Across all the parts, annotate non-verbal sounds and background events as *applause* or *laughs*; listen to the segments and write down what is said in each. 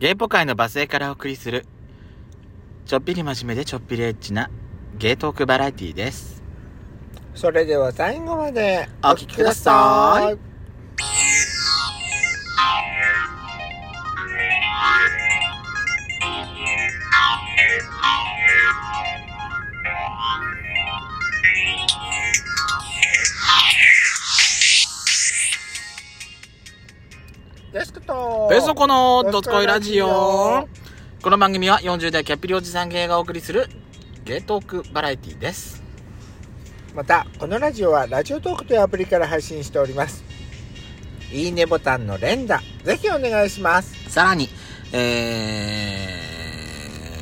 ゲイポ界のバスへからお送りする、ちょっぴり真面目でちょっぴりエッチなゲイトークバラエティです。それでは最後までお聞きくださいデスクと。ベソコのドスコイラジオ。この番組は40代キャッピリおじさんゲイがお送りするゲイトークバラエティです。またこのラジオはラジオトークというアプリから配信しております。いいねボタンの連打。ぜひお願いします。さらに、え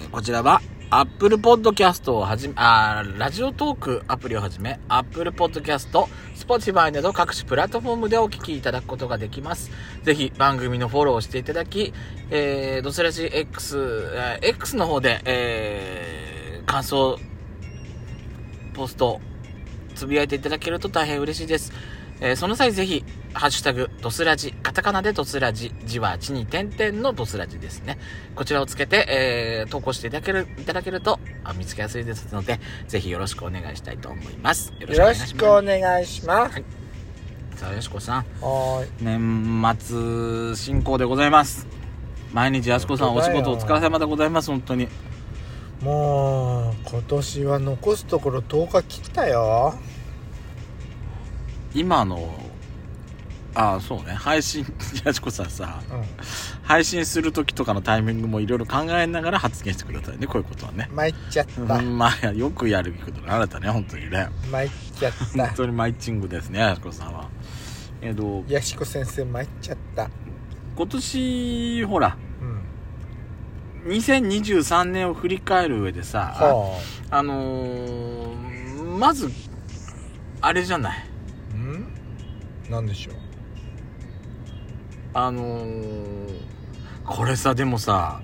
ー、こちらは、Apple Podcast をはじめ、あーラジオトークアプリをはじめ、Apple Podcast、Spotify など各種プラットフォームでお聞きいただくことができます。ぜひ番組のフォローをしていただき、えー、ドスラジ X、えー X の方で、えー、感想、ポスト、つぶやいていただけると大変嬉しいです。えーその際ぜひ、ハッシュタグ、ドスラジ、カタカナでドスラジ、字は地に点々のドスラジですね。こちらをつけて、えー投稿していただける、いただけると、あ見つけやすいですので、ぜひよろしくお願いしたいと思います。よろしくお願いします。さあ、よしこさん、はーい年末進行でございます。毎日やしこさんお仕事お疲れ様でございます、本当に。もう今年は残すところ10日切ったよ今の、ああ、そうね、配信、*laughs* やしこさんさ、うん。配信する時とかのタイミングもいろいろ考えながら発言してくださいね、こういうことはね。参っちゃった。うん、まあ、よくやることがあなたね、本当にね。参っちゃっ本た当にマイチングですね、やしこさんは。えっと、やしこ先生参っちゃった。今年、ほら、うん。2023年を振り返る上でさ、はあのー、まず、あれじゃない。ん？なんでしょう？あのー、これさ、でもさ、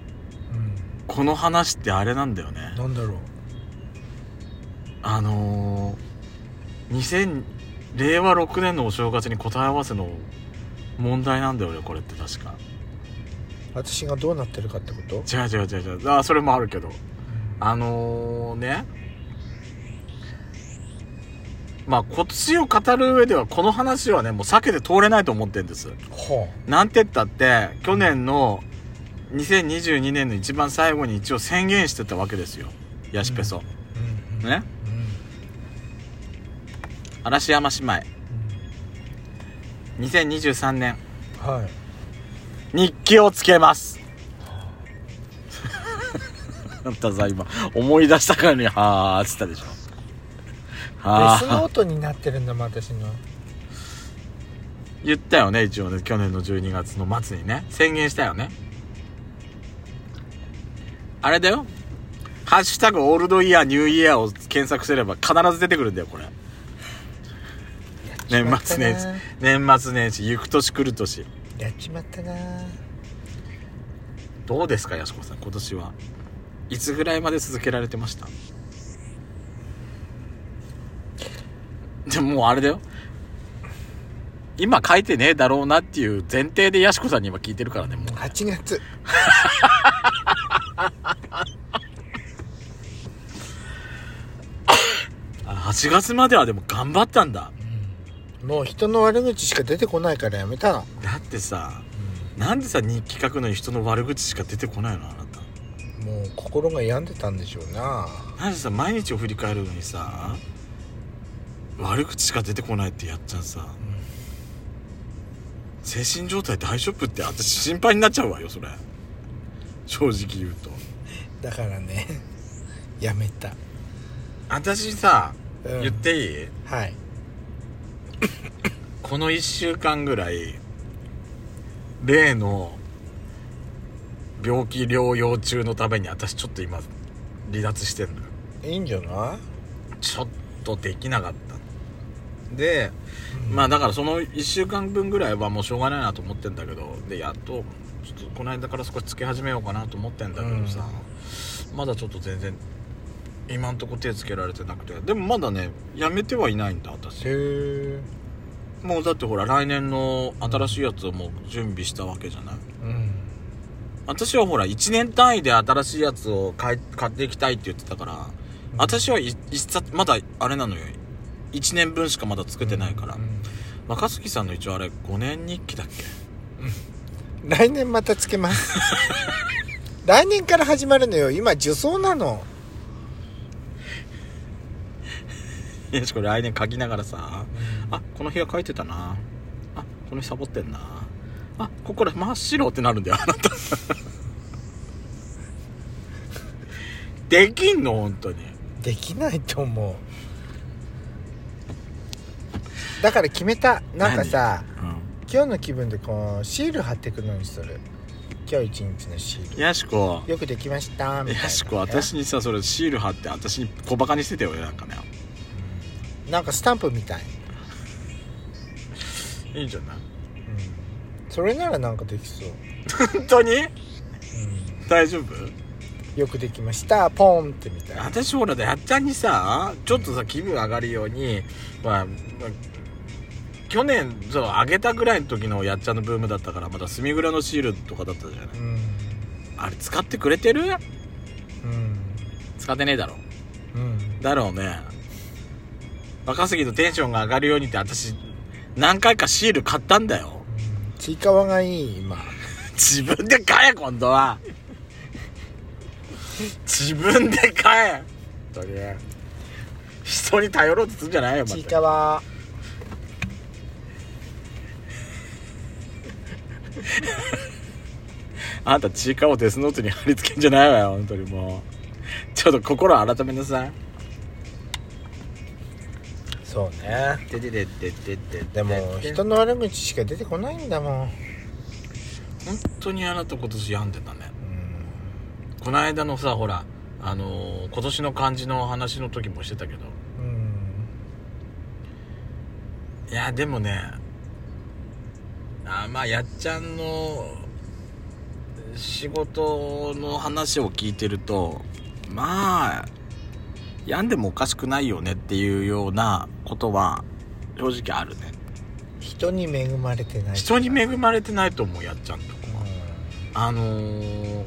うんこの話ってあれなんだよね。なんだろう？あのー、2000、令和6年のお正月に答え合わせの問題なんだよね、これって確か。私がどうなってるかってこと？違う違う違う違う。あ、それもあるけど。あのー、ね。まあ、今年を語る上では、この話はね、もう避けて通れないと思ってるんです。はなんて言ったって、去年の2022年の一番最後に一応宣言してたわけですよ。ヤシペソ。あうんうんね？嵐山姉妹。2023年、うんはい日記をつけます。*laughs* あんたさ、今、思い出したからに、はーっつったでしょ。はデスノー。ートになってるんだもん私の言ったよね、一応ね、去年の12月の末にね。宣言したよね。あれだよ。ハッシュタグオールドイヤーニューイヤーを検索すれば必ず出てくるんだよ、これ。年末年始。年末年始、行く年来る年。やっちまったなどうですか、やしこさん、今年は。いつぐらいまで続けられてました？でももうあれだよ。今書いてねえだろうなっていう前提でやしこさんに今聞いてるからね、もう。8月 *laughs* あ8月まではでも頑張ったんだ。もう人の悪口しか出てこないからやめたの、だってさ、なんでさ、日記書くのに人の悪口しか出てこないのあなた。もう心が病んでたんでしょうななんでさ、毎日を振り返るのにさ、悪口しか出てこないってやっちゃうさ、精神状態大丈夫って私心配になっちゃうわよ、それ。正直言うと。だからねやめた、私さ、うん言っていい？はい *coughs* この1週間ぐらい、例の病気療養中のために私ちょっと今離脱してんのよ。いいんじゃない？ちょっとできなかった。で、うんまあだからその1週間分ぐらいはもうしょうがないなと思ってんだけど、で、やっと、ちょっとこの間から少しつけ始めようかなと思ってんだけどさ、まだちょっと全然、今んとこ手つけられてなくて。でもまだね、やめてはいないんだ、私。へえもうだってほら来年の新しいやつをもう準備したわけじゃない。うん。私はほら1年単位で新しいやつを買っていきたいって言ってたから、私はい一冊まだあれなのよ1年分しかまだ作ってないから、うん。若杉さんの一応あれ5年日記だっけ？来年またつけます。*laughs* 来年から始まるのよ。今受賞なの。よしこれ来年書きながらさ。あこの部屋書いてたな。あこの日サボってんな。あここら真っ白ってなるんだよあなた。*laughs* できんの本当に。できないと思うだから決めた。なんかさうん。今日の気分でこうシール貼ってくのにする。今日一日のシール。やしこ。よくできました。みたいな、やしこ。私にさそれシール貼って私に小バカにしてたよねなんかね。なんかスタンプみたい、いいんじゃない？うん、それならなんかできそう、本当に？う大丈夫？ん、よくできました。ポンってみたいな。私ほらやっちゃんにさちょっとさ気分上がるようにまあ、まあ去年そう上げたぐらいの時のやっちゃんのブームだったからまだ墨蔵のシールとかだったじゃない。うん。あれ使ってくれてる？うん。使ってねえだろ。うん。だろうね。若杉のテンションが上がるようにって私何回かシール買ったんだよ。ちいかわがいい今。*laughs* 自分で買え今度は。自分で買え。人に頼ろうとするんじゃないよまちいたかわ *laughs* あんたちいかわをデスノートに貼り付けんじゃないわよ本当にもう。ちょっと心改めなさい。そうね。ててててててでも人の悪口しか出てこないんだもん。本当にあなた今年病んでたね。うん。この間のさほらあのー今年の漢字の話の時もしてたけど。うん。いやでもねあまあやっちゃんの仕事の話を聞いてるとまあ病んでもおかしくないよねっていうようなことは正直あるね。人に恵まれてない人に恵まれてないと思うやっちゃんとこうはあのー、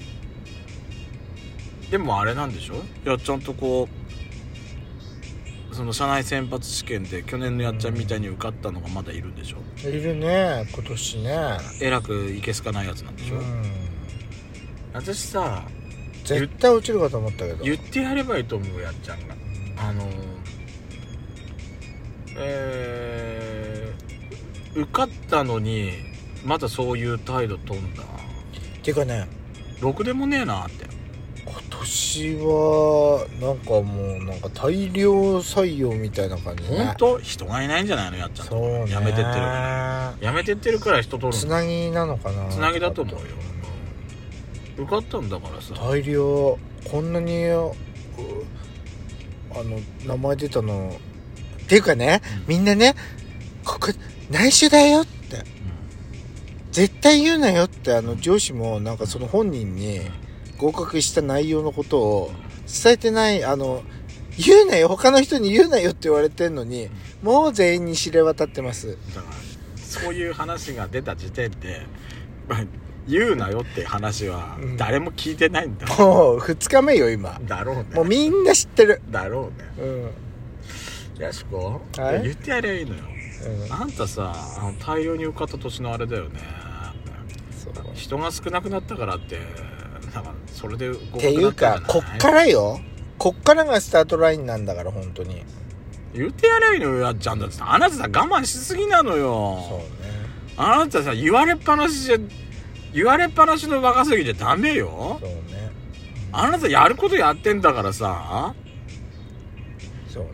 でもあれなんでしょ？やっちゃんとこうその社内選抜試験で去年のやっちゃんみたいに受かったのがまだいるんでしょ？んいるね今年ね。えらくいけすかないやつなんでしょ、うん。私さ絶対落ちるかと思ったけど。言ってやればいいと思うやっちゃんが。あのーえー、受かったのにまだそういう態度飛んだ。てかね。ろくでもねえなって今年はなんかもうなんか大量採用みたいな感じね。本当？人がいないんじゃないの？やっちゃんと。そうね。やめてってるから。やめてってるから人取るの？つなぎなのかなつなぎだと思うよ。受かったんだからさ。大量こんなにうあの名前出たの。っていうかね、うん。みんなねここ内緒だよって。絶対言うなよってあの上司もなんかその本人に合格した内容のことを伝えてないあの言うなよ他の人に言うなよって言われてんのにもう全員に知れ渡ってます。だからそういう話が出た時点でまあ言うなよって話はうん。誰も聞いてないんだ、もう2日目よ今。だろうね。もうみんな知ってる。だろうね。うん、やしこ、はい。言ってやればいいのよ。うん、あんたさあの大量に受かった年のあれだよね。人が少なくなったからってそれでっていうかこっからよ。こっからがスタートラインなんだから本当に。言ってやれよやっちゃんだってさあなたさ我慢しすぎなのそうよね。あなたさ言われっぱなしじゃ言われっぱなしの若すぎじゃダメよ。そうね。あなたやることやってんだからさ。そうね。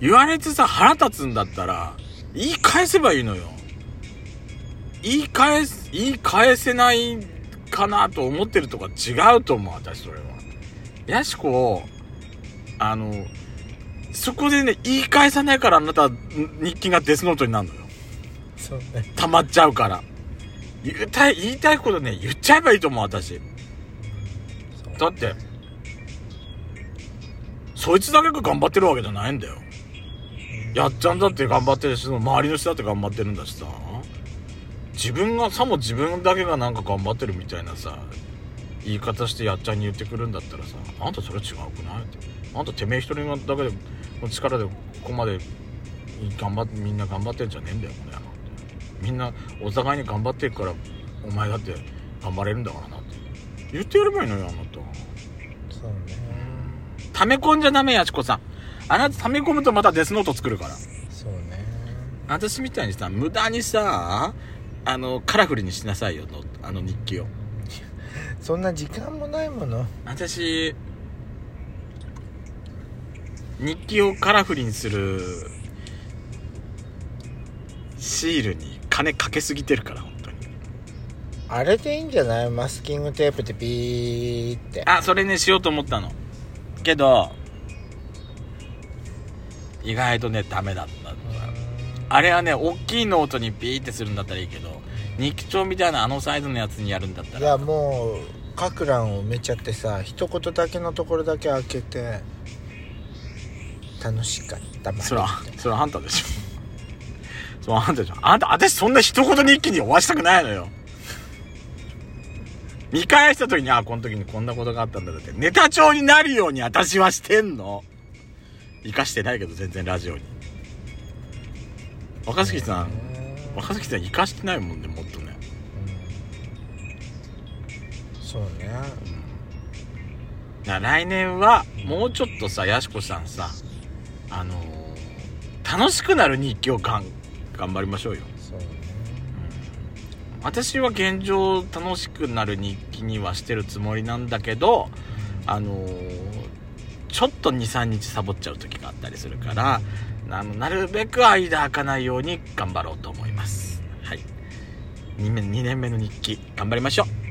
言われてさ腹立つんだったら言い返せばいいのよ。言い返す言い返せないかなと思ってるとか違うと思う私それは。やしこあのそこでね言い返さないからあなた日記がデスノートになるのよ。そうね。溜まっちゃうから。言いたい言いたいことね言っちゃえばいいと思う私。だってそいつだけが頑張ってるわけじゃないんだよ。やっちゃんだって頑張ってるし、周りの人だって頑張ってるんだしさ。自分が、さも自分だけがなんか頑張ってるみたいなさ、言い方してやっちゃんに言ってくるんだったらさあんたそれ違うくない？って。あんたてめえ一人だけでの力でここまで頑張ってみんな頑張ってんじゃねえんだよこれみんなお互いに頑張ってるからお前だって頑張れるんだからなって。言ってやればいいのよあなた。そうね。溜め込んじゃダメやちこさん。あなた溜め込むとまたデスノート作るから。そうね。私みたいにさ無駄にさあのカラフルにしなさいよのあの日記を。そんな時間もないもの。私日記をカラフルにするシールに金かけすぎてるから本当に。あれでいいんじゃない？マスキングテープでビーって。あそれねしようと思ったの。けど意外とねダメだったあれはね大きいノートにビーってするんだったらいいけど日記帳みたいなあのサイズのやつにやるんだったら。いやもう書く欄を埋めちゃってさ一言だけのところだけ開けて楽しかったまそれはそれはあんたでしょ。*laughs* それはあんたでしょ。あんた私そんな一言日記に終わしたくないのよ。見返した時にあこの時にこんなことがあったんだってネタ帳になるように私はしてんの。生かしてないけど全然ラジオに若槻さん若槻さん生かしてないもんねもっとね。そうね。だから来年はもうちょっとさやしこさんさあのー楽しくなる日記をがん頑張りましょうよ。そうね。私は現状楽しくなる日記にはしてるつもりなんだけどあのーちょっと23日サボっちゃう時があったりするからあのなるべく間開かないように頑張ろうと思います。はい。2, 2年目の日記頑張りましょう。